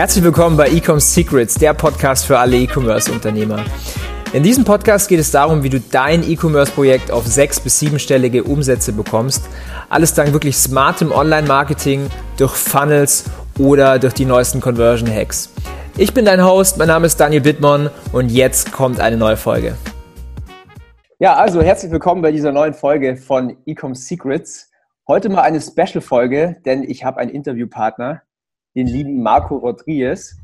Herzlich willkommen bei Ecom Secrets, der Podcast für alle E-Commerce-Unternehmer. In diesem Podcast geht es darum, wie du dein E-Commerce-Projekt auf sechs- bis siebenstellige Umsätze bekommst. Alles dank wirklich smartem Online-Marketing, durch Funnels oder durch die neuesten Conversion-Hacks. Ich bin dein Host, mein Name ist Daniel Bittmann und jetzt kommt eine neue Folge. Ja, also herzlich willkommen bei dieser neuen Folge von Ecom Secrets. Heute mal eine Special-Folge, denn ich habe einen Interviewpartner, den lieben Marco Rodriguez.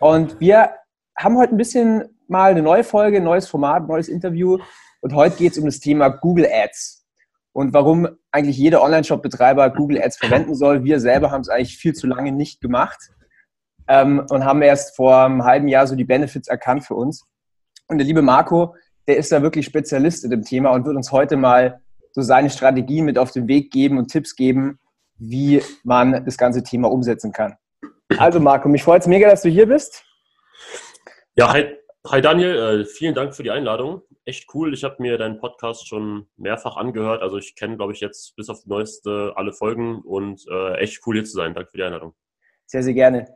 Und wir haben heute ein bisschen mal eine neue Folge, neues Format, neues Interview. Und heute geht es um das Thema Google Ads und warum eigentlich jeder Online-Shop-Betreiber Google Ads verwenden soll. Wir selber haben es eigentlich viel zu lange nicht gemacht ähm, und haben erst vor einem halben Jahr so die Benefits erkannt für uns. Und der liebe Marco, der ist da wirklich Spezialist in dem Thema und wird uns heute mal so seine Strategie mit auf den Weg geben und Tipps geben, wie man das ganze Thema umsetzen kann. Also Marco, mich freut es mega, dass du hier bist. Ja, hi, hi Daniel, äh, vielen Dank für die Einladung. Echt cool. Ich habe mir deinen Podcast schon mehrfach angehört. Also ich kenne, glaube ich, jetzt bis auf die neueste alle Folgen und äh, echt cool hier zu sein. Danke für die Einladung. Sehr, sehr gerne.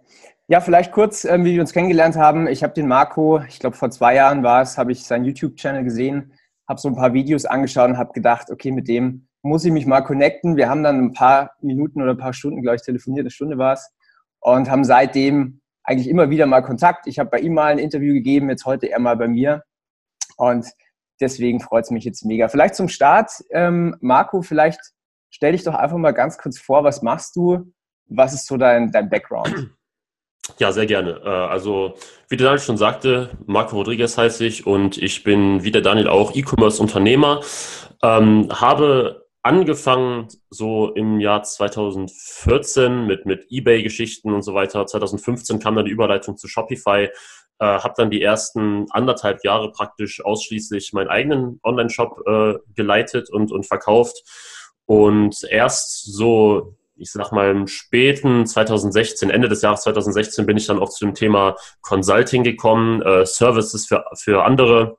Ja, vielleicht kurz, ähm, wie wir uns kennengelernt haben. Ich habe den Marco, ich glaube vor zwei Jahren war es, habe ich seinen YouTube-Channel gesehen, habe so ein paar Videos angeschaut und habe gedacht, okay, mit dem muss ich mich mal connecten. Wir haben dann ein paar Minuten oder ein paar Stunden, glaube ich, telefoniert, eine Stunde war es, und haben seitdem eigentlich immer wieder mal Kontakt. Ich habe bei ihm mal ein Interview gegeben, jetzt heute er mal bei mir. Und deswegen freut es mich jetzt mega. Vielleicht zum Start, ähm, Marco, vielleicht stell dich doch einfach mal ganz kurz vor, was machst du? Was ist so dein, dein Background? Ja, sehr gerne. Äh, also, wie der Daniel schon sagte, Marco Rodriguez heiße ich und ich bin wie der Daniel auch E-Commerce-Unternehmer. Ähm, habe angefangen so im Jahr 2014 mit, mit Ebay-Geschichten und so weiter. 2015 kam dann die Überleitung zu Shopify. Äh, habe dann die ersten anderthalb Jahre praktisch ausschließlich meinen eigenen Online-Shop äh, geleitet und, und verkauft. Und erst so, ich sag mal, im späten 2016, Ende des Jahres 2016 bin ich dann auch zu dem Thema Consulting gekommen, äh, Services für, für andere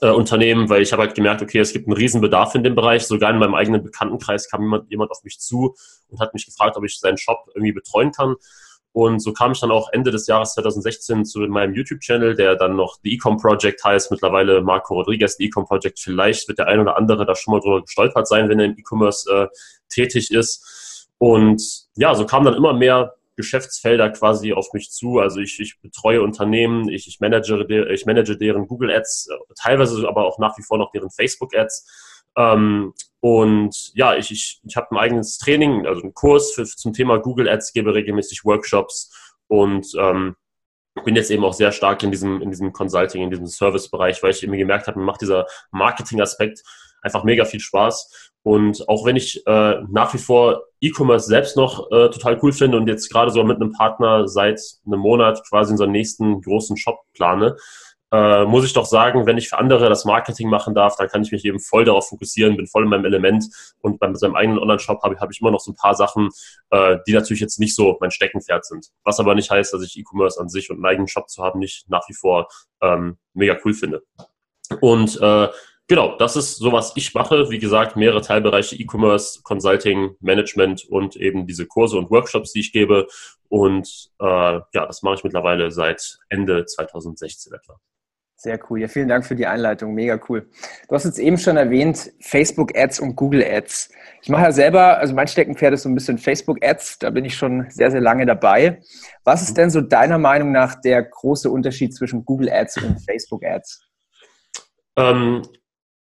äh, Unternehmen, weil ich habe halt gemerkt, okay, es gibt einen riesen Bedarf in dem Bereich. Sogar in meinem eigenen Bekanntenkreis kam jemand, jemand auf mich zu und hat mich gefragt, ob ich seinen Shop irgendwie betreuen kann. Und so kam ich dann auch Ende des Jahres 2016 zu meinem YouTube-Channel, der dann noch The Ecom Project heißt, mittlerweile Marco Rodriguez, The Ecom Project. Vielleicht wird der ein oder andere da schon mal drüber gestolpert sein, wenn er im E-Commerce äh, tätig ist. Und ja, so kam dann immer mehr Geschäftsfelder quasi auf mich zu. Also ich, ich betreue Unternehmen, ich, ich, manage, ich manage deren Google Ads, teilweise aber auch nach wie vor noch deren Facebook Ads. Ähm, und ja, ich, ich, ich habe ein eigenes Training, also einen Kurs für, zum Thema Google Ads, gebe regelmäßig Workshops und ähm, bin jetzt eben auch sehr stark in diesem, in diesem Consulting, in diesem Service-Bereich, weil ich eben gemerkt habe, mir macht dieser Marketing-Aspekt einfach mega viel Spaß. Und auch wenn ich äh, nach wie vor E-Commerce selbst noch äh, total cool finde und jetzt gerade so mit einem Partner seit einem Monat quasi unseren nächsten großen Shop plane, äh, muss ich doch sagen, wenn ich für andere das Marketing machen darf, dann kann ich mich eben voll darauf fokussieren, bin voll in meinem Element und bei seinem eigenen Online-Shop habe hab ich immer noch so ein paar Sachen, äh, die natürlich jetzt nicht so mein Steckenpferd sind. Was aber nicht heißt, dass ich E-Commerce an sich und einen eigenen Shop zu haben nicht nach wie vor ähm, mega cool finde. Und äh, Genau, das ist so, was ich mache. Wie gesagt, mehrere Teilbereiche E-Commerce, Consulting, Management und eben diese Kurse und Workshops, die ich gebe. Und äh, ja, das mache ich mittlerweile seit Ende 2016 etwa. Sehr cool. Ja, vielen Dank für die Einleitung. Mega cool. Du hast jetzt eben schon erwähnt, Facebook Ads und Google Ads. Ich mache ja selber, also mein Steckenpferd ist so ein bisschen Facebook Ads. Da bin ich schon sehr, sehr lange dabei. Was ist mhm. denn so deiner Meinung nach der große Unterschied zwischen Google Ads und Facebook Ads? Ähm,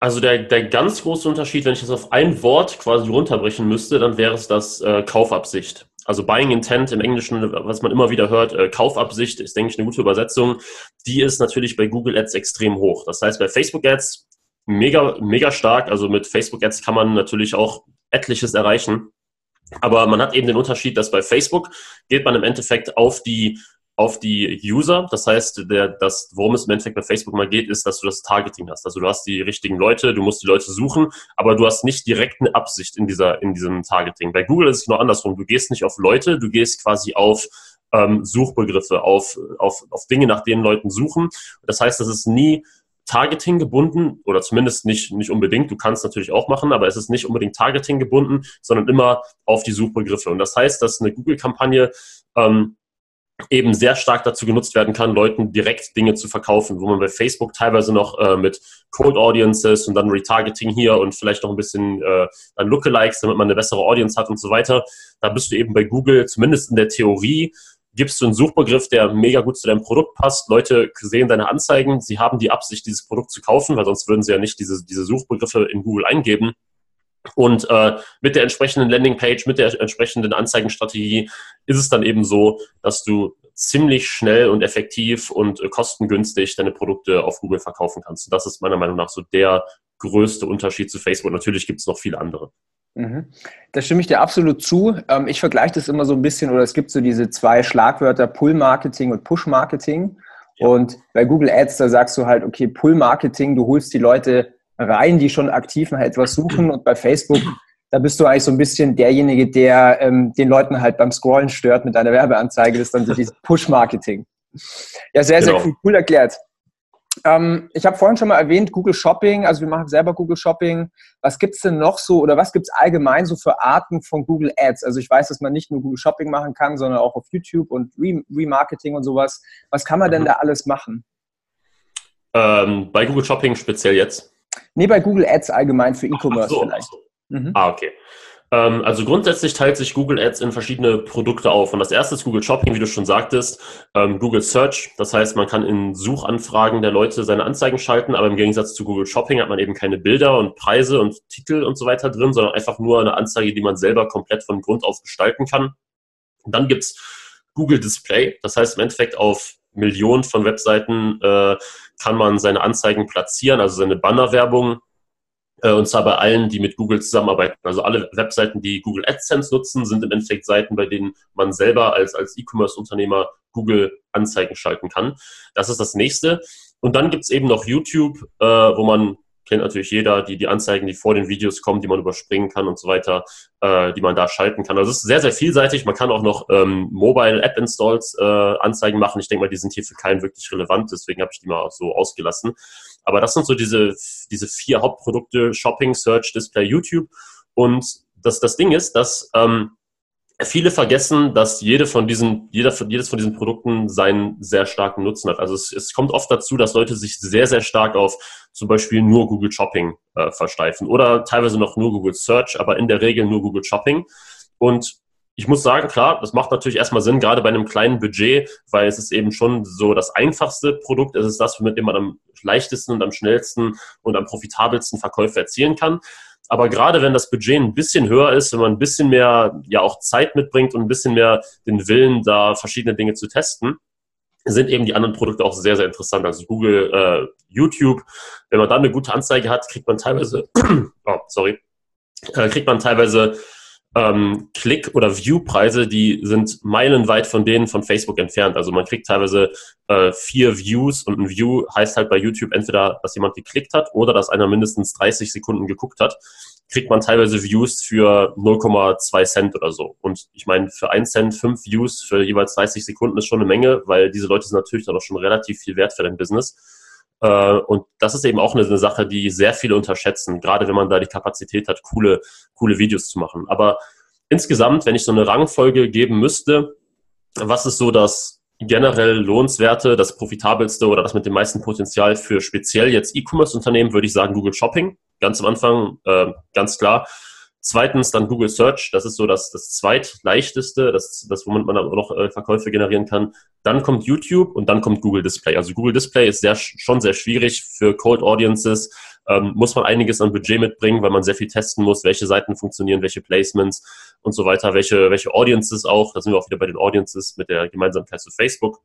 also der, der ganz große Unterschied, wenn ich das auf ein Wort quasi runterbrechen müsste, dann wäre es das äh, Kaufabsicht. Also Buying Intent im Englischen, was man immer wieder hört, äh, Kaufabsicht ist, denke ich, eine gute Übersetzung. Die ist natürlich bei Google Ads extrem hoch. Das heißt, bei Facebook Ads mega, mega stark. Also mit Facebook Ads kann man natürlich auch etliches erreichen. Aber man hat eben den Unterschied, dass bei Facebook geht man im Endeffekt auf die auf die User. Das heißt, der, das, worum es im Endeffekt bei Facebook mal geht, ist, dass du das Targeting hast. Also du hast die richtigen Leute, du musst die Leute suchen, aber du hast nicht direkt eine Absicht in dieser, in diesem Targeting. Bei Google ist es nur andersrum. Du gehst nicht auf Leute, du gehst quasi auf ähm, Suchbegriffe, auf, auf, auf Dinge, nach denen Leuten suchen. Das heißt, das ist nie Targeting gebunden oder zumindest nicht, nicht unbedingt. Du kannst natürlich auch machen, aber es ist nicht unbedingt Targeting gebunden, sondern immer auf die Suchbegriffe. Und das heißt, dass eine Google-Kampagne ähm, eben sehr stark dazu genutzt werden kann, Leuten direkt Dinge zu verkaufen, wo man bei Facebook teilweise noch äh, mit Cold Audiences und dann Retargeting hier und vielleicht noch ein bisschen äh, dann Lookalikes, damit man eine bessere Audience hat und so weiter. Da bist du eben bei Google, zumindest in der Theorie, gibst du einen Suchbegriff, der mega gut zu deinem Produkt passt. Leute sehen deine Anzeigen, sie haben die Absicht, dieses Produkt zu kaufen, weil sonst würden sie ja nicht diese, diese Suchbegriffe in Google eingeben. Und äh, mit der entsprechenden Landingpage, mit der entsprechenden Anzeigenstrategie ist es dann eben so, dass du ziemlich schnell und effektiv und äh, kostengünstig deine Produkte auf Google verkaufen kannst. Und das ist meiner Meinung nach so der größte Unterschied zu Facebook. Natürlich gibt es noch viele andere. Mhm. Da stimme ich dir absolut zu. Ähm, ich vergleiche das immer so ein bisschen, oder es gibt so diese zwei Schlagwörter Pull-Marketing und Push-Marketing. Ja. Und bei Google Ads, da sagst du halt, okay, Pull-Marketing, du holst die Leute rein, die schon aktiv nach etwas suchen. Und bei Facebook, da bist du eigentlich so ein bisschen derjenige, der ähm, den Leuten halt beim Scrollen stört mit deiner Werbeanzeige. Das ist dann so dieses Push-Marketing. Ja, sehr, genau. sehr cool, cool erklärt. Ähm, ich habe vorhin schon mal erwähnt, Google Shopping, also wir machen selber Google Shopping. Was gibt es denn noch so oder was gibt es allgemein so für Arten von Google Ads? Also ich weiß, dass man nicht nur Google Shopping machen kann, sondern auch auf YouTube und Remarketing und sowas. Was kann man denn mhm. da alles machen? Ähm, bei Google Shopping speziell jetzt? Nee, bei Google Ads allgemein für E-Commerce so, vielleicht. So. Mhm. Ah, okay. Ähm, also grundsätzlich teilt sich Google Ads in verschiedene Produkte auf. Und das erste ist Google Shopping, wie du schon sagtest, ähm, Google Search. Das heißt, man kann in Suchanfragen der Leute seine Anzeigen schalten, aber im Gegensatz zu Google Shopping hat man eben keine Bilder und Preise und Titel und so weiter drin, sondern einfach nur eine Anzeige, die man selber komplett von Grund auf gestalten kann. Und dann gibt's Google Display. Das heißt im Endeffekt auf Millionen von Webseiten äh, kann man seine Anzeigen platzieren, also seine Bannerwerbung äh, und zwar bei allen, die mit Google zusammenarbeiten. Also alle Webseiten, die Google AdSense nutzen, sind im Endeffekt Seiten, bei denen man selber als, als E-Commerce-Unternehmer Google Anzeigen schalten kann. Das ist das nächste. Und dann gibt's eben noch YouTube, äh, wo man kennt natürlich jeder, die, die Anzeigen, die vor den Videos kommen, die man überspringen kann und so weiter, äh, die man da schalten kann. Also es ist sehr, sehr vielseitig. Man kann auch noch ähm, Mobile App Installs äh, Anzeigen machen. Ich denke mal, die sind hier für keinen wirklich relevant, deswegen habe ich die mal so ausgelassen. Aber das sind so diese, diese vier Hauptprodukte, Shopping, Search, Display, YouTube. Und das, das Ding ist, dass ähm, viele vergessen, dass jede von diesen, jeder, jedes von diesen Produkten seinen sehr starken Nutzen hat. Also es, es kommt oft dazu, dass Leute sich sehr, sehr stark auf zum Beispiel nur Google Shopping äh, versteifen oder teilweise noch nur Google Search, aber in der Regel nur Google Shopping. Und ich muss sagen, klar, das macht natürlich erstmal Sinn, gerade bei einem kleinen Budget, weil es ist eben schon so das einfachste Produkt. Es ist das, mit dem man am leichtesten und am schnellsten und am profitabelsten Verkäufe erzielen kann. Aber gerade wenn das Budget ein bisschen höher ist, wenn man ein bisschen mehr ja auch Zeit mitbringt und ein bisschen mehr den Willen, da verschiedene Dinge zu testen, sind eben die anderen Produkte auch sehr, sehr interessant. Also Google, äh, YouTube, wenn man da eine gute Anzeige hat, kriegt man teilweise, oh, sorry, äh, kriegt man teilweise ähm, Klick- oder View-Preise, die sind meilenweit von denen von Facebook entfernt. Also man kriegt teilweise äh, vier Views und ein View heißt halt bei YouTube entweder, dass jemand geklickt hat oder dass einer mindestens 30 Sekunden geguckt hat. Kriegt man teilweise Views für 0,2 Cent oder so. Und ich meine, für 1 Cent fünf Views für jeweils 30 Sekunden ist schon eine Menge, weil diese Leute sind natürlich dann auch schon relativ viel wert für dein Business. Äh, und das ist eben auch eine, Sache, die sehr viele unterschätzen, gerade wenn man da die Kapazität hat, coole, coole Videos zu machen. Aber insgesamt, wenn ich so eine Rangfolge geben müsste, was ist so das generell lohnenswerte, das profitabelste oder das mit dem meisten Potenzial für speziell jetzt E-Commerce-Unternehmen, würde ich sagen Google Shopping. Ganz am Anfang, äh, ganz klar. Zweitens dann Google Search, das ist so das, das zweitleichteste, das, das womit man auch noch äh, Verkäufe generieren kann. Dann kommt YouTube und dann kommt Google Display. Also Google Display ist sehr, schon sehr schwierig für Cold Audiences. Ähm, muss man einiges an Budget mitbringen, weil man sehr viel testen muss, welche Seiten funktionieren, welche Placements und so weiter, welche, welche Audiences auch. Da sind wir auch wieder bei den Audiences mit der Gemeinsamkeit zu Facebook.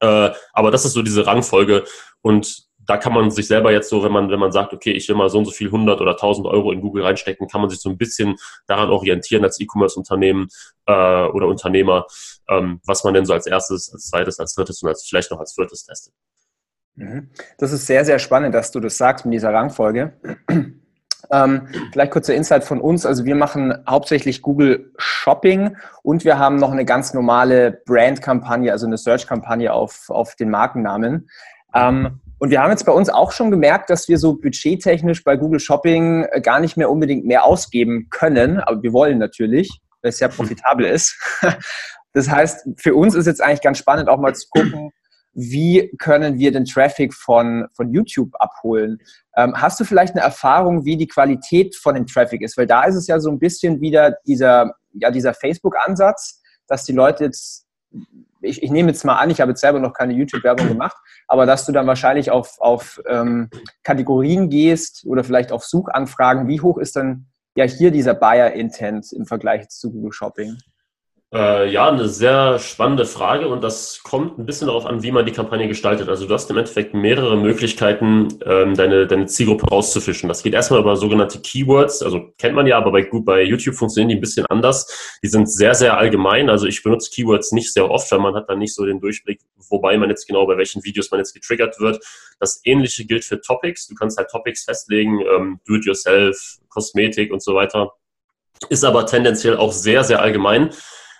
Äh, aber das ist so diese Rangfolge und da kann man sich selber jetzt so, wenn man, wenn man sagt, okay, ich will mal so und so viel 100 oder 1000 Euro in Google reinstecken, kann man sich so ein bisschen daran orientieren als E-Commerce-Unternehmen äh, oder Unternehmer, ähm, was man denn so als erstes, als zweites, als drittes und als vielleicht noch als viertes testet. Mhm. Das ist sehr, sehr spannend, dass du das sagst mit dieser Rangfolge. Ähm, vielleicht kurzer Insight von uns. Also wir machen hauptsächlich Google Shopping und wir haben noch eine ganz normale Brand-Kampagne, also eine Search-Kampagne auf, auf den Markennamen. Ähm, und wir haben jetzt bei uns auch schon gemerkt, dass wir so budgettechnisch bei Google Shopping äh, gar nicht mehr unbedingt mehr ausgeben können, aber wir wollen natürlich, weil es ja profitabel ist. Das heißt, für uns ist jetzt eigentlich ganz spannend, auch mal zu gucken, wie können wir den Traffic von, von YouTube abholen? Ähm, hast du vielleicht eine Erfahrung, wie die Qualität von dem Traffic ist? Weil da ist es ja so ein bisschen wieder dieser, ja, dieser Facebook-Ansatz, dass die Leute jetzt, ich, ich nehme jetzt mal an, ich habe jetzt selber noch keine YouTube-Werbung gemacht, aber dass du dann wahrscheinlich auf, auf ähm, Kategorien gehst oder vielleicht auf Suchanfragen. Wie hoch ist dann ja hier dieser Buyer-Intent im Vergleich zu Google Shopping? Äh, ja, eine sehr spannende Frage und das kommt ein bisschen darauf an, wie man die Kampagne gestaltet. Also du hast im Endeffekt mehrere Möglichkeiten, ähm, deine, deine Zielgruppe rauszufischen. Das geht erstmal über sogenannte Keywords, also kennt man ja, aber bei, bei YouTube funktionieren die ein bisschen anders. Die sind sehr, sehr allgemein. Also ich benutze Keywords nicht sehr oft, weil man hat dann nicht so den Durchblick, wobei man jetzt genau bei welchen Videos man jetzt getriggert wird. Das ähnliche gilt für Topics. Du kannst halt Topics festlegen, ähm, Do-it-yourself, Kosmetik und so weiter. Ist aber tendenziell auch sehr, sehr allgemein.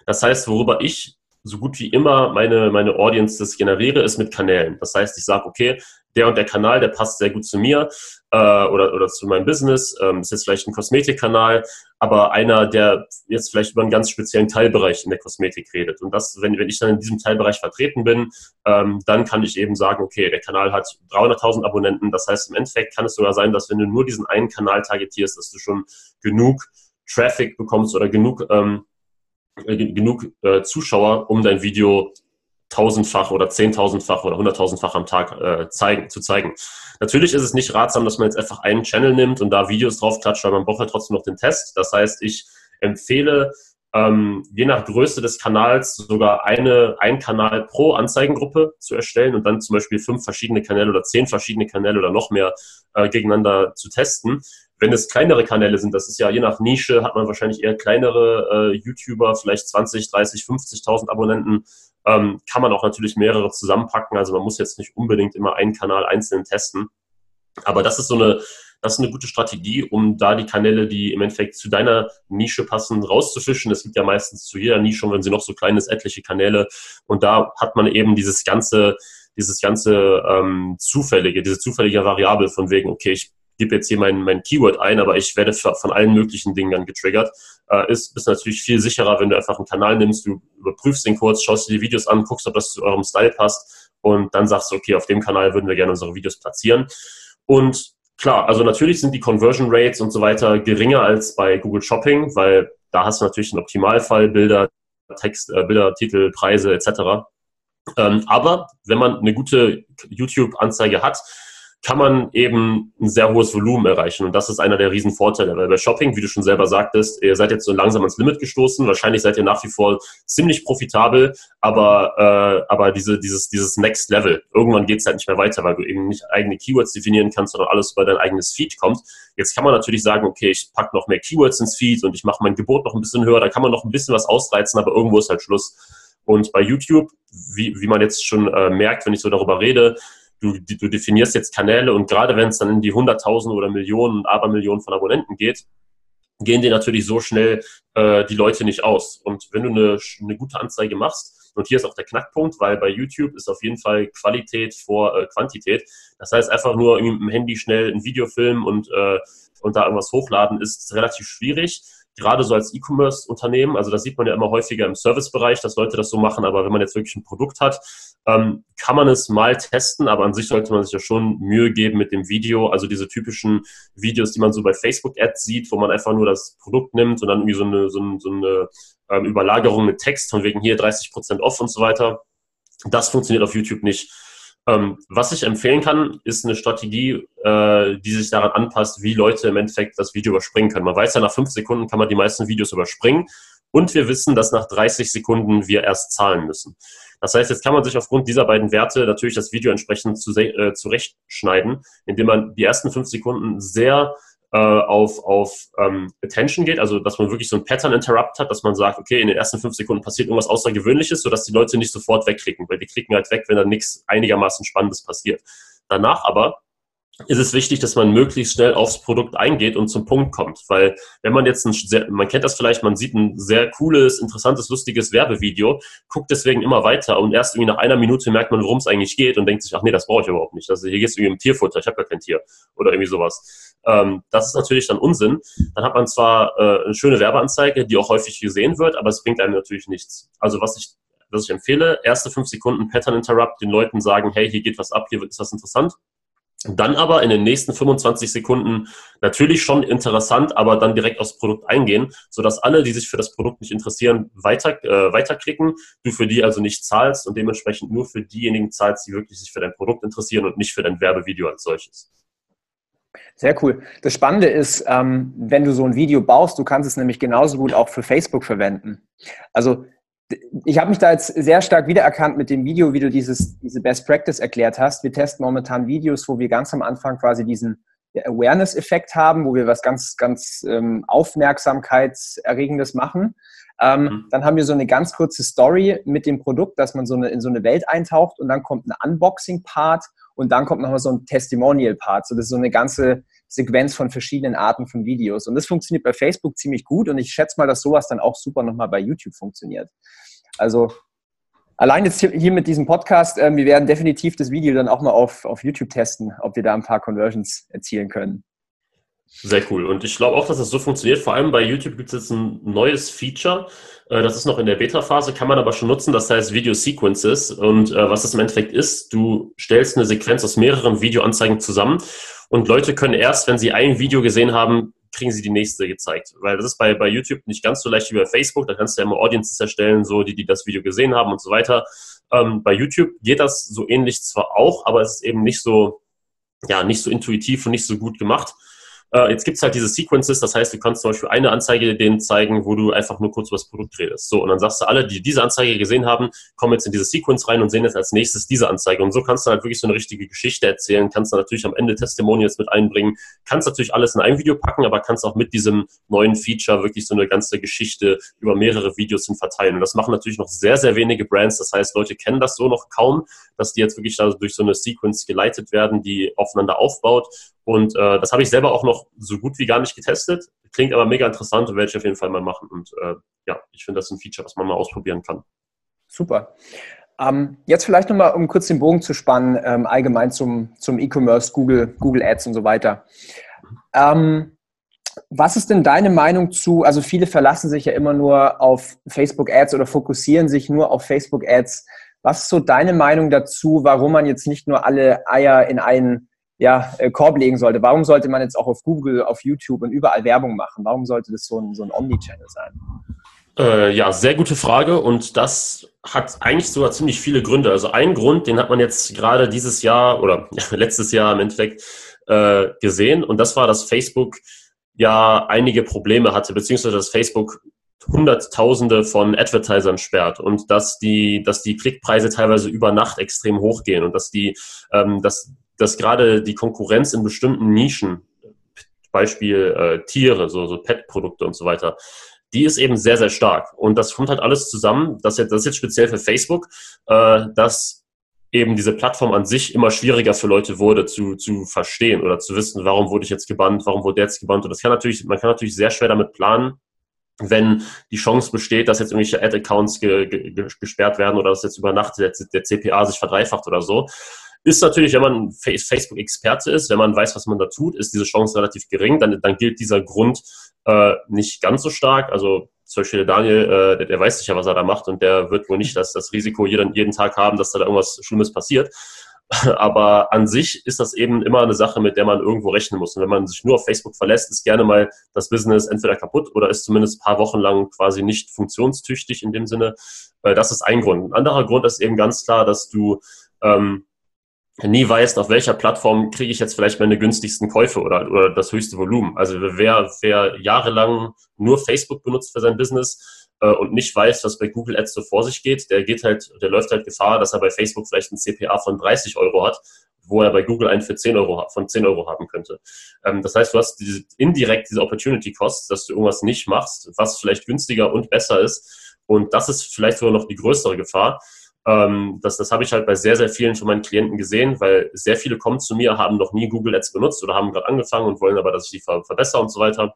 Das heißt, worüber ich so gut wie immer meine, meine Audiences generiere, ist mit Kanälen. Das heißt, ich sage, okay, der und der Kanal, der passt sehr gut zu mir äh, oder, oder zu meinem Business. Ähm, ist jetzt vielleicht ein Kosmetikkanal, aber einer, der jetzt vielleicht über einen ganz speziellen Teilbereich in der Kosmetik redet. Und das, wenn, wenn ich dann in diesem Teilbereich vertreten bin, ähm, dann kann ich eben sagen, okay, der Kanal hat 300.000 Abonnenten. Das heißt, im Endeffekt kann es sogar sein, dass wenn du nur diesen einen Kanal targetierst, dass du schon genug Traffic bekommst oder genug ähm, äh, genug äh, Zuschauer, um dein Video tausendfach oder zehntausendfach oder hunderttausendfach am Tag äh, zeigen, zu zeigen. Natürlich ist es nicht ratsam, dass man jetzt einfach einen Channel nimmt und da Videos drauf klatscht, weil man braucht ja trotzdem noch den Test. Das heißt, ich empfehle ähm, je nach Größe des Kanals sogar eine, ein Kanal pro Anzeigengruppe zu erstellen und dann zum Beispiel fünf verschiedene Kanäle oder zehn verschiedene Kanäle oder noch mehr äh, gegeneinander zu testen. Wenn es kleinere Kanäle sind, das ist ja je nach Nische, hat man wahrscheinlich eher kleinere äh, YouTuber, vielleicht 20, 30, 50.000 Abonnenten, ähm, kann man auch natürlich mehrere zusammenpacken. Also man muss jetzt nicht unbedingt immer einen Kanal einzeln testen. Aber das ist so eine, das ist eine gute Strategie, um da die Kanäle, die im Endeffekt zu deiner Nische passen, rauszufischen. Es gibt ja meistens zu jeder Nische, wenn sie noch so klein ist, etliche Kanäle. Und da hat man eben dieses ganze, dieses ganze ähm, zufällige, diese zufällige Variable von wegen, okay, ich gebe jetzt hier mein, mein Keyword ein, aber ich werde von allen möglichen Dingen dann getriggert. Äh, ist, ist natürlich viel sicherer, wenn du einfach einen Kanal nimmst, du überprüfst den kurz, schaust dir die Videos an, guckst, ob das zu eurem Style passt und dann sagst du, okay, auf dem Kanal würden wir gerne unsere Videos platzieren. Und klar, also natürlich sind die Conversion Rates und so weiter geringer als bei Google Shopping, weil da hast du natürlich einen Optimalfall, Bilder, Text, äh, Bilder, Titel, Preise etc. Ähm, aber wenn man eine gute YouTube-Anzeige hat, kann man eben ein sehr hohes Volumen erreichen. Und das ist einer der riesen Vorteile. Weil bei Shopping, wie du schon selber sagtest, ihr seid jetzt so langsam ans Limit gestoßen. Wahrscheinlich seid ihr nach wie vor ziemlich profitabel, aber, äh, aber diese, dieses, dieses Next Level, irgendwann geht es halt nicht mehr weiter, weil du eben nicht eigene Keywords definieren kannst, sondern alles über dein eigenes Feed kommt. Jetzt kann man natürlich sagen, okay, ich packe noch mehr Keywords ins Feed und ich mache mein Gebot noch ein bisschen höher. Da kann man noch ein bisschen was ausreizen, aber irgendwo ist halt Schluss. Und bei YouTube, wie, wie man jetzt schon äh, merkt, wenn ich so darüber rede, du, du definierst jetzt Kanäle und gerade wenn es dann in die Hunderttausende oder Millionen Abermillionen von Abonnenten geht, gehen dir natürlich so schnell äh, die Leute nicht aus. Und wenn du eine, eine gute Anzeige machst, und hier ist auch der Knackpunkt, weil bei YouTube ist auf jeden Fall Qualität vor äh, Quantität. Das heißt, einfach nur mit dem Handy schnell ein Video filmen und, äh, und da irgendwas hochladen, ist relativ schwierig gerade so als E-Commerce-Unternehmen, also das sieht man ja immer häufiger im Servicebereich, dass Leute das so machen, aber wenn man jetzt wirklich ein Produkt hat, ähm, kann man es mal testen, aber an sich sollte man sich ja schon Mühe geben mit dem Video, also diese typischen Videos, die man so bei Facebook-Ads sieht, wo man einfach nur das Produkt nimmt und dann irgendwie so eine, so eine, so eine ähm, Überlagerung mit Text von wegen hier 30% off und so weiter. Das funktioniert auf YouTube nicht. Ähm, was ich empfehlen kann, ist eine Strategie, äh, die sich daran anpasst, wie Leute im Endeffekt das Video überspringen können. Man weiß ja, nach fünf Sekunden kann man die meisten Videos überspringen. Und wir wissen, dass nach 30 Sekunden wir erst zahlen müssen. Das heißt, jetzt kann man sich aufgrund dieser beiden Werte natürlich das Video entsprechend zu, äh, zurechtschneiden, indem man die ersten fünf Sekunden sehr äh, auf, auf ähm, Attention geht, also dass man wirklich so ein Pattern Interrupt hat, dass man sagt, okay, in den ersten fünf Sekunden passiert irgendwas Außergewöhnliches, sodass die Leute nicht sofort wegklicken, weil die klicken halt weg, wenn da nichts einigermaßen Spannendes passiert. Danach aber ist es wichtig, dass man möglichst schnell aufs Produkt eingeht und zum Punkt kommt. Weil wenn man jetzt ein sehr, man kennt das vielleicht, man sieht ein sehr cooles, interessantes, lustiges Werbevideo, guckt deswegen immer weiter und erst irgendwie nach einer Minute merkt man, worum es eigentlich geht und denkt sich, ach nee, das brauche ich überhaupt nicht. Also hier geht es irgendwie um Tierfutter, ich habe gar kein Tier oder irgendwie sowas. Ähm, das ist natürlich dann Unsinn. Dann hat man zwar äh, eine schöne Werbeanzeige, die auch häufig gesehen wird, aber es bringt einem natürlich nichts. Also was ich was ich empfehle, erste fünf Sekunden Pattern Interrupt, den Leuten sagen, hey, hier geht was ab, hier ist was interessant dann aber in den nächsten 25 Sekunden natürlich schon interessant, aber dann direkt aufs Produkt eingehen, sodass alle, die sich für das Produkt nicht interessieren, weiter, äh, weiterklicken, du für die also nicht zahlst und dementsprechend nur für diejenigen zahlst, die wirklich sich für dein Produkt interessieren und nicht für dein Werbevideo als solches. Sehr cool. Das Spannende ist, ähm, wenn du so ein Video baust, du kannst es nämlich genauso gut auch für Facebook verwenden. Also ich habe mich da jetzt sehr stark wiedererkannt mit dem Video, wie du dieses, diese Best Practice erklärt hast. Wir testen momentan Videos, wo wir ganz am Anfang quasi diesen Awareness-Effekt haben, wo wir was ganz, ganz ähm, Aufmerksamkeitserregendes machen. Ähm, mhm. Dann haben wir so eine ganz kurze Story mit dem Produkt, dass man so eine, in so eine Welt eintaucht und dann kommt ein Unboxing-Part und dann kommt nochmal so ein Testimonial-Part. So, das ist so eine ganze Sequenz von verschiedenen Arten von Videos. Und das funktioniert bei Facebook ziemlich gut und ich schätze mal, dass sowas dann auch super nochmal bei YouTube funktioniert. Also allein jetzt hier mit diesem Podcast, äh, wir werden definitiv das Video dann auch mal auf, auf YouTube testen, ob wir da ein paar Conversions erzielen können. Sehr cool. Und ich glaube auch, dass das so funktioniert. Vor allem bei YouTube gibt es jetzt ein neues Feature. Äh, das ist noch in der Beta-Phase, kann man aber schon nutzen. Das heißt Video Sequences. Und äh, was das im Endeffekt ist, du stellst eine Sequenz aus mehreren Videoanzeigen zusammen und Leute können erst, wenn sie ein Video gesehen haben, kriegen sie die nächste gezeigt. Weil das ist bei, bei YouTube nicht ganz so leicht wie bei Facebook. Da kannst du ja immer Audiences erstellen, so die, die das Video gesehen haben und so weiter. Ähm, bei YouTube geht das so ähnlich zwar auch, aber es ist eben nicht so, ja, nicht so intuitiv und nicht so gut gemacht. Äh, jetzt gibt's halt diese Sequences, das heißt, du kannst zum Beispiel eine Anzeige denen zeigen, wo du einfach nur kurz über das Produkt redest. So, und dann sagst du, alle, die diese Anzeige gesehen haben, kommen jetzt in diese Sequence rein und sehen jetzt als nächstes diese Anzeige. Und so kannst du halt wirklich so eine richtige Geschichte erzählen, kannst du natürlich am Ende Testimonials mit einbringen, kannst natürlich alles in ein Video packen, aber kannst auch mit diesem neuen Feature wirklich so eine ganze Geschichte über mehrere Videos hin verteilen. Und das machen natürlich noch sehr, sehr wenige Brands. Das heißt, Leute kennen das so noch kaum, dass die jetzt wirklich da durch so eine Sequence geleitet werden, die aufeinander aufbaut. Und äh, das habe ich selber auch noch so gut wie gar nicht getestet. Klingt aber mega interessant und werde ich auf jeden Fall mal machen. Und äh, ja, ich finde das ein Feature, was man mal ausprobieren kann. Super. Ähm, jetzt vielleicht nochmal, um kurz den Bogen zu spannen, ähm, allgemein zum, zum E-Commerce, Google, Google Ads und so weiter. Ähm, was ist denn deine Meinung zu, also viele verlassen sich ja immer nur auf Facebook Ads oder fokussieren sich nur auf Facebook Ads. Was ist so deine Meinung dazu, warum man jetzt nicht nur alle Eier in einen ja, äh, Korb legen sollte. Warum sollte man jetzt auch auf Google, auf YouTube und überall Werbung machen? Warum sollte das so ein, so ein Omni-Channel sein? Äh, ja, sehr gute Frage und das hat eigentlich sogar ziemlich viele Gründe. Also ein Grund, den hat man jetzt gerade dieses Jahr oder letztes Jahr im Endeffekt äh, gesehen und das war, dass Facebook ja einige Probleme hatte, beziehungsweise dass Facebook Hunderttausende von Advertisern sperrt und dass die, dass die Klickpreise teilweise über Nacht extrem hochgehen und dass die, ähm, dass dass gerade die Konkurrenz in bestimmten Nischen, Beispiel äh, Tiere, so, so Pet-Produkte und so weiter, die ist eben sehr, sehr stark. Und das kommt halt alles zusammen, das, jetzt, das ist jetzt speziell für Facebook, äh, dass eben diese Plattform an sich immer schwieriger für Leute wurde zu, zu verstehen oder zu wissen, warum wurde ich jetzt gebannt, warum wurde der jetzt gebannt. Und das kann natürlich, man kann natürlich sehr schwer damit planen, wenn die Chance besteht, dass jetzt irgendwelche Ad-Accounts ge, ge, gesperrt werden oder dass jetzt über Nacht der, der CPA sich verdreifacht oder so. Ist natürlich, wenn man Facebook-Experte ist, wenn man weiß, was man da tut, ist diese Chance relativ gering. Dann, dann gilt dieser Grund äh, nicht ganz so stark. Also zum Beispiel der Daniel, äh, der, der weiß sicher, was er da macht und der wird wohl nicht das, das Risiko jeden, jeden Tag haben, dass da irgendwas Schlimmes passiert. Aber an sich ist das eben immer eine Sache, mit der man irgendwo rechnen muss. Und wenn man sich nur auf Facebook verlässt, ist gerne mal das Business entweder kaputt oder ist zumindest ein paar Wochen lang quasi nicht funktionstüchtig in dem Sinne. Das ist ein Grund. Ein anderer Grund ist eben ganz klar, dass du ähm, nie weißt, auf welcher Plattform kriege ich jetzt vielleicht meine günstigsten Käufe oder, oder das höchste Volumen. Also wer, wer jahrelang nur Facebook benutzt für sein Business äh, und nicht weiß, was bei Google Ads so vor sich geht, der geht halt, der läuft halt Gefahr, dass er bei Facebook vielleicht ein CPA von 30 Euro hat, wo er bei Google einen für 10 Euro, von 10 Euro haben könnte. Ähm, das heißt, du hast diese, indirekt diese Opportunity Cost, dass du irgendwas nicht machst, was vielleicht günstiger und besser ist. Und das ist vielleicht sogar noch die größere Gefahr Ähm, das das habe ich halt bei sehr, sehr vielen von meinen Klienten gesehen, weil sehr viele kommen zu mir, haben noch nie Google Ads benutzt oder haben gerade angefangen und wollen aber, dass ich die ver verbessere und so weiter.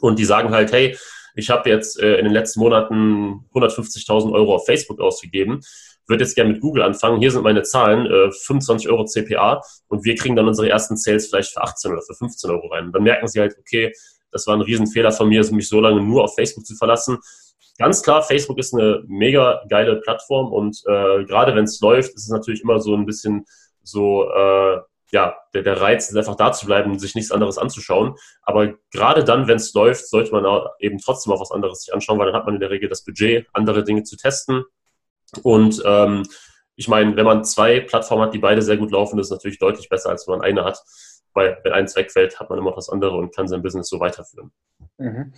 Und die sagen halt, hey, ich habe jetzt äh, in den letzten Monaten 150.000 Euro auf Facebook ausgegeben, würde jetzt gerne mit Google anfangen. Hier sind meine Zahlen, äh, 25 Euro CPA und wir kriegen dann unsere ersten Sales vielleicht für 18 oder für 15 Euro rein. Und dann merken sie halt, okay, das war ein Riesenfehler von mir, mich so lange nur auf Facebook zu verlassen. Ganz klar, Facebook ist eine mega geile Plattform und äh, gerade wenn es läuft, ist es natürlich immer so ein bisschen so, äh, ja, der, der Reiz ist einfach da zu bleiben und sich nichts anderes anzuschauen. Aber gerade dann, wenn es läuft, sollte man eben trotzdem auch was anderes sich anschauen, weil dann hat man in der Regel das Budget, andere Dinge zu testen. Und ähm, ich meine, wenn man zwei Plattformen hat, die beide sehr gut laufen, ist es natürlich deutlich besser, als wenn man eine hat. Weil wenn eins wegfällt, hat man immer noch das andere und kann sein Business so weiterführen. Mhm.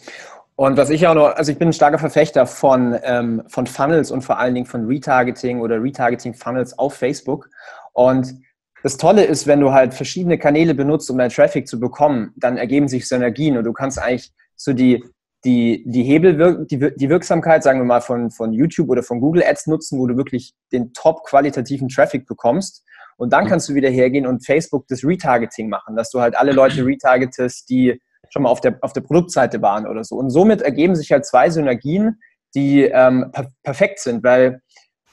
Und was ich auch noch, also ich bin ein starker Verfechter von, ähm, von Funnels und vor allen Dingen von Retargeting oder Retargeting-Funnels auf Facebook. Und das Tolle ist, wenn du halt verschiedene Kanäle benutzt, um deinen Traffic zu bekommen, dann ergeben sich Synergien und du kannst eigentlich so die, die, die Hebel, die, die Wirksamkeit, sagen wir mal, von, von YouTube oder von Google Ads nutzen, wo du wirklich den top qualitativen Traffic bekommst. Und dann kannst du wieder hergehen und Facebook das Retargeting machen, dass du halt alle Leute retargetest, die schon mal auf der, auf der Produktseite waren oder so. Und somit ergeben sich halt zwei Synergien, die ähm, per perfekt sind, weil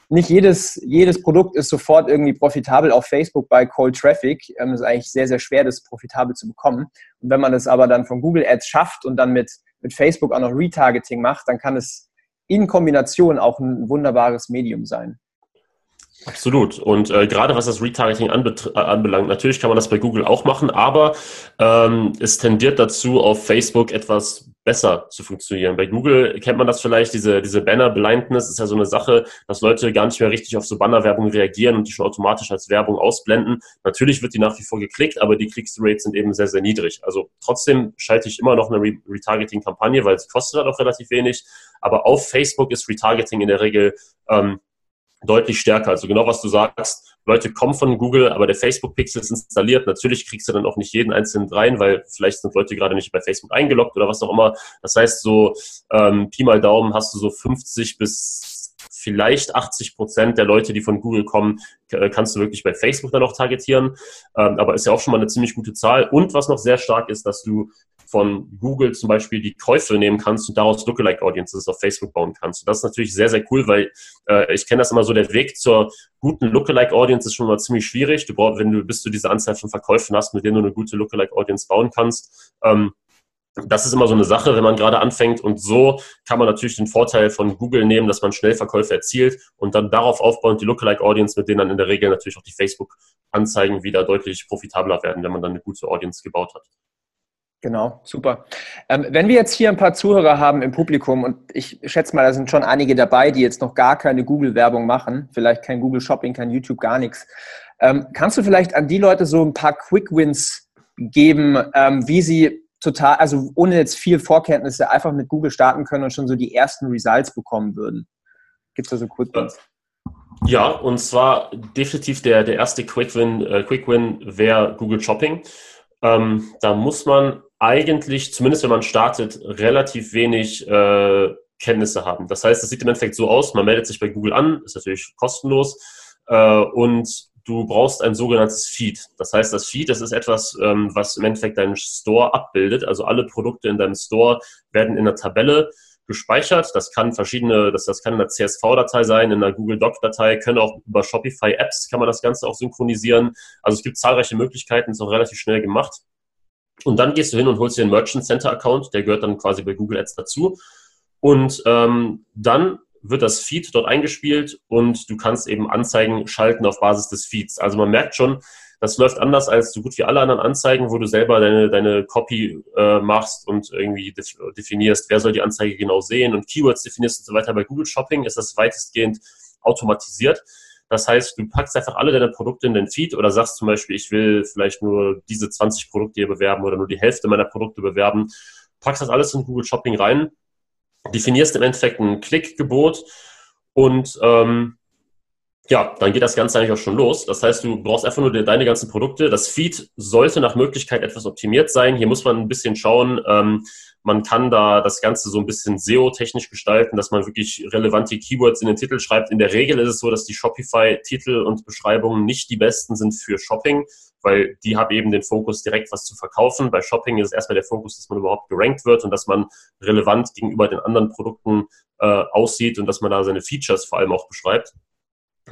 nicht jedes, jedes Produkt ist sofort irgendwie profitabel auf Facebook bei Cold Traffic. Ähm, ist eigentlich sehr, sehr schwer, das profitabel zu bekommen. Und wenn man das aber dann von Google Ads schafft und dann mit, mit Facebook auch noch Retargeting macht, dann kann es in Kombination auch ein wunderbares Medium sein. Absolut. Und äh, gerade was das Retargeting äh, anbelangt, natürlich kann man das bei Google auch machen, aber ähm, es tendiert dazu, auf Facebook etwas besser zu funktionieren. Bei Google kennt man das vielleicht, diese, diese Banner-Blindness ist ja so eine Sache, dass Leute gar nicht mehr richtig auf so Banner-Werbung reagieren und die schon automatisch als Werbung ausblenden. Natürlich wird die nach wie vor geklickt, aber die Click-Rates sind eben sehr, sehr niedrig. Also trotzdem schalte ich immer noch eine Retargeting-Kampagne, weil es kostet halt auch relativ wenig. Aber auf Facebook ist Retargeting in der Regel ähm, deutlich stärker. Also genau, was du sagst, Leute kommen von Google, aber der Facebook-Pixel ist installiert. Natürlich kriegst du dann auch nicht jeden einzelnen rein, weil vielleicht sind Leute gerade nicht bei Facebook eingeloggt oder was auch immer. Das heißt, so ähm, Pi mal Daumen hast du so 50 bis vielleicht 80 Prozent der Leute, die von Google kommen, kannst du wirklich bei Facebook dann auch targetieren. Ähm, aber ist ja auch schon mal eine ziemlich gute Zahl. Und was noch sehr stark ist, dass du von Google zum Beispiel die Käufe nehmen kannst und daraus Lookalike Audiences auf Facebook bauen kannst. Und das ist natürlich sehr, sehr cool, weil äh, ich kenne das immer so, der Weg zur guten Lookalike Audience ist schon mal ziemlich schwierig. Du brauchst, wenn du bis du diese Anzahl von Verkäufen hast, mit denen du eine gute Lookalike Audience bauen kannst, ähm, das ist immer so eine Sache, wenn man gerade anfängt. Und so kann man natürlich den Vorteil von Google nehmen, dass man schnell Verkäufe erzielt und dann darauf aufbauend die Lookalike Audience, mit denen dann in der Regel natürlich auch die Facebook-Anzeigen wieder deutlich profitabler werden, wenn man dann eine gute Audience gebaut hat. Genau, super. Ähm, wenn wir jetzt hier ein paar Zuhörer haben im Publikum und ich schätze mal, da sind schon einige dabei, die jetzt noch gar keine Google-Werbung machen, vielleicht kein Google Shopping, kein YouTube, gar nichts. Ähm, kannst du vielleicht an die Leute so ein paar Quick Wins geben, ähm, wie sie total, also ohne jetzt viel Vorkenntnisse, einfach mit Google starten können und schon so die ersten Results bekommen würden? Gibt es da so Quick Wins? Ja, und zwar definitiv der, der erste Quick Win, äh, Quick Win wäre Google Shopping. Ähm, da muss man eigentlich, zumindest wenn man startet, relativ wenig äh, Kenntnisse haben. Das heißt, es sieht im Endeffekt so aus, man meldet sich bei Google an, ist natürlich kostenlos äh, und du brauchst ein sogenanntes Feed. Das heißt, das Feed, das ist etwas, ähm, was im Endeffekt deinen Store abbildet. Also alle Produkte in deinem Store werden in einer Tabelle gespeichert. Das kann verschiedene, das, das kann in einer CSV-Datei sein, in einer Google Doc-Datei, können auch über Shopify-Apps kann man das Ganze auch synchronisieren. Also es gibt zahlreiche Möglichkeiten, ist auch relativ schnell gemacht. Und dann gehst du hin und holst dir einen Merchant Center Account, der gehört dann quasi bei Google Ads dazu. Und ähm, dann wird das Feed dort eingespielt und du kannst eben Anzeigen schalten auf Basis des Feeds. Also man merkt schon, das läuft anders als so gut wie alle anderen Anzeigen, wo du selber deine, deine Copy äh, machst und irgendwie definierst, wer soll die Anzeige genau sehen und Keywords definierst und so weiter. Bei Google Shopping ist das weitestgehend automatisiert. Das heißt, du packst einfach alle deine Produkte in den Feed oder sagst zum Beispiel, ich will vielleicht nur diese 20 Produkte hier bewerben oder nur die Hälfte meiner Produkte bewerben. Packst das alles in Google Shopping rein, definierst im Endeffekt ein Klickgebot und ähm, ja, dann geht das Ganze eigentlich auch schon los. Das heißt, du brauchst einfach nur deine ganzen Produkte. Das Feed sollte nach Möglichkeit etwas optimiert sein. Hier muss man ein bisschen schauen. Ähm, man kann da das Ganze so ein bisschen SEO-technisch gestalten, dass man wirklich relevante Keywords in den Titel schreibt. In der Regel ist es so, dass die Shopify-Titel und Beschreibungen nicht die besten sind für Shopping, weil die haben eben den Fokus, direkt was zu verkaufen. Bei Shopping ist es erstmal der Fokus, dass man überhaupt gerankt wird und dass man relevant gegenüber den anderen Produkten äh, aussieht und dass man da seine Features vor allem auch beschreibt.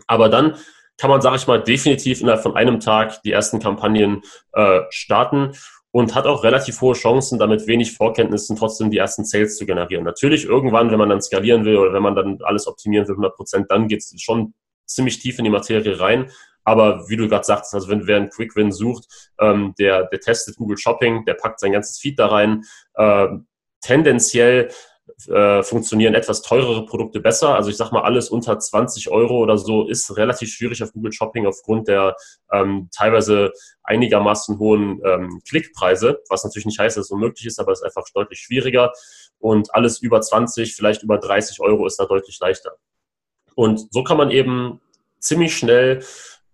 Aber dann kann man, sage ich mal, definitiv innerhalb von einem Tag die ersten Kampagnen äh, starten und hat auch relativ hohe Chancen, damit wenig Vorkenntnissen trotzdem die ersten Sales zu generieren. Natürlich irgendwann, wenn man dann skalieren will oder wenn man dann alles optimieren will, 100 Prozent, dann geht es schon ziemlich tief in die Materie rein. Aber wie du gerade sagst, also wenn wer einen Quick Win sucht, ähm, der, der testet Google Shopping, der packt sein ganzes Feed da rein. Äh, tendenziell äh, funktionieren etwas teurere Produkte besser. Also ich sag mal, alles unter 20 Euro oder so ist relativ schwierig auf Google Shopping aufgrund der ähm, teilweise einigermaßen hohen ähm, Klickpreise, was natürlich nicht heißt, dass es unmöglich ist, aber es ist einfach deutlich schwieriger. Und alles über 20, vielleicht über 30 Euro ist da deutlich leichter. Und so kann man eben ziemlich schnell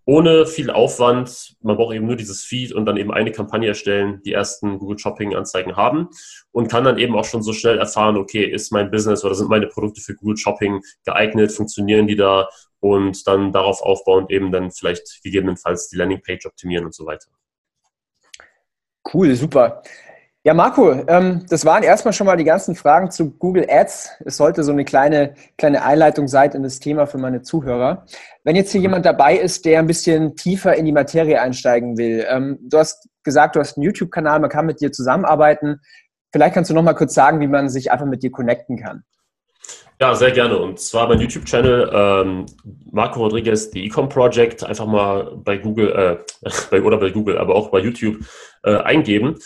ohne viel Aufwand. Man braucht eben nur dieses Feed und dann eben eine Kampagne erstellen, die ersten Google Shopping Anzeigen haben und kann dann eben auch schon so schnell erfahren, okay, ist mein Business oder sind meine Produkte für Google Shopping geeignet, funktionieren die da und dann darauf aufbauend eben dann vielleicht gegebenenfalls die Landingpage optimieren und so weiter. Cool, super. Ja, Marco, ähm, das waren erstmal schon mal die ganzen Fragen zu Google Ads. Es sollte so eine kleine, kleine Einleitung sein in das Thema für meine Zuhörer. Wenn jetzt hier mhm. jemand dabei ist, der ein bisschen tiefer in die Materie einsteigen will, ähm, du hast gesagt, du hast einen YouTube-Kanal, man kann mit dir zusammenarbeiten. Vielleicht kannst du noch mal kurz sagen, wie man sich einfach mit dir connecten kann. Ja, sehr gerne. Und zwar mein YouTube-Channel ähm, Marco Rodriguez, die Ecom Project, einfach mal bei Google äh, bei, oder bei Google, aber auch bei YouTube äh, eingeben.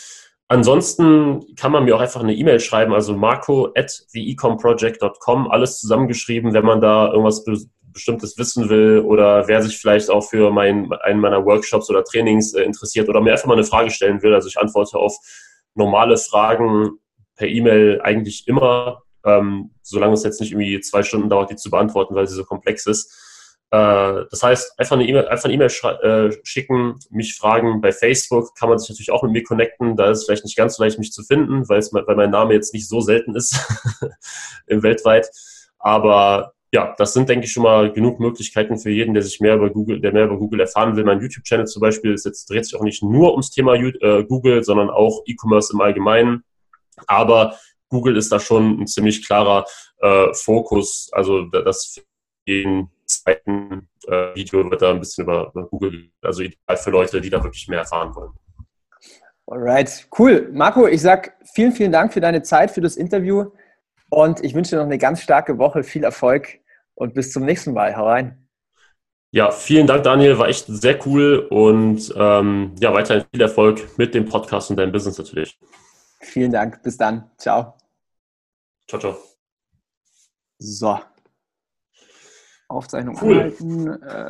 Ansonsten kann man mir auch einfach eine E-Mail schreiben, also marco at theecomproject.com, alles zusammengeschrieben, wenn man da irgendwas Be Bestimmtes wissen will oder wer sich vielleicht auch für mein, einen meiner Workshops oder Trainings äh, interessiert oder mir einfach mal eine Frage stellen will. Also ich antworte auf normale Fragen per E-Mail eigentlich immer, ähm, solange es jetzt nicht irgendwie zwei Stunden dauert, die zu beantworten, weil sie so komplex ist. Äh, das heißt, einfach eine E-Mail, einfach eine E-Mail äh, schicken, mich fragen. Bei Facebook kann man sich natürlich auch mit mir connecten. Da ist es vielleicht nicht ganz so leicht, mich zu finden, weil, es, weil mein Name jetzt nicht so selten ist im weltweit. Aber ja, das sind, denke ich, schon mal genug Möglichkeiten für jeden, der sich mehr über Google, der mehr über Google erfahren will. Mein YouTube-Channel zum Beispiel ist jetzt, dreht sich auch nicht nur ums Thema äh, Google, sondern auch E-Commerce im Allgemeinen. Aber Google ist da schon ein ziemlich klarer äh, Fokus. Also das jeden zweiten äh, Video wird da ein bisschen über, über Google, also ideal für Leute, die da wirklich mehr erfahren wollen. Alright, cool. Marco, ich sag vielen, vielen Dank für deine Zeit, für das Interview und ich wünsche dir noch eine ganz starke Woche, viel Erfolg und bis zum nächsten Mal. Hau rein. Ja, vielen Dank, Daniel. War echt sehr cool und ähm, ja, weiterhin viel Erfolg mit dem Podcast und deinem Business natürlich. Vielen Dank. Bis dann. Ciao. Ciao, ciao. So. Aufzeichnung cool. anhalten. Äh,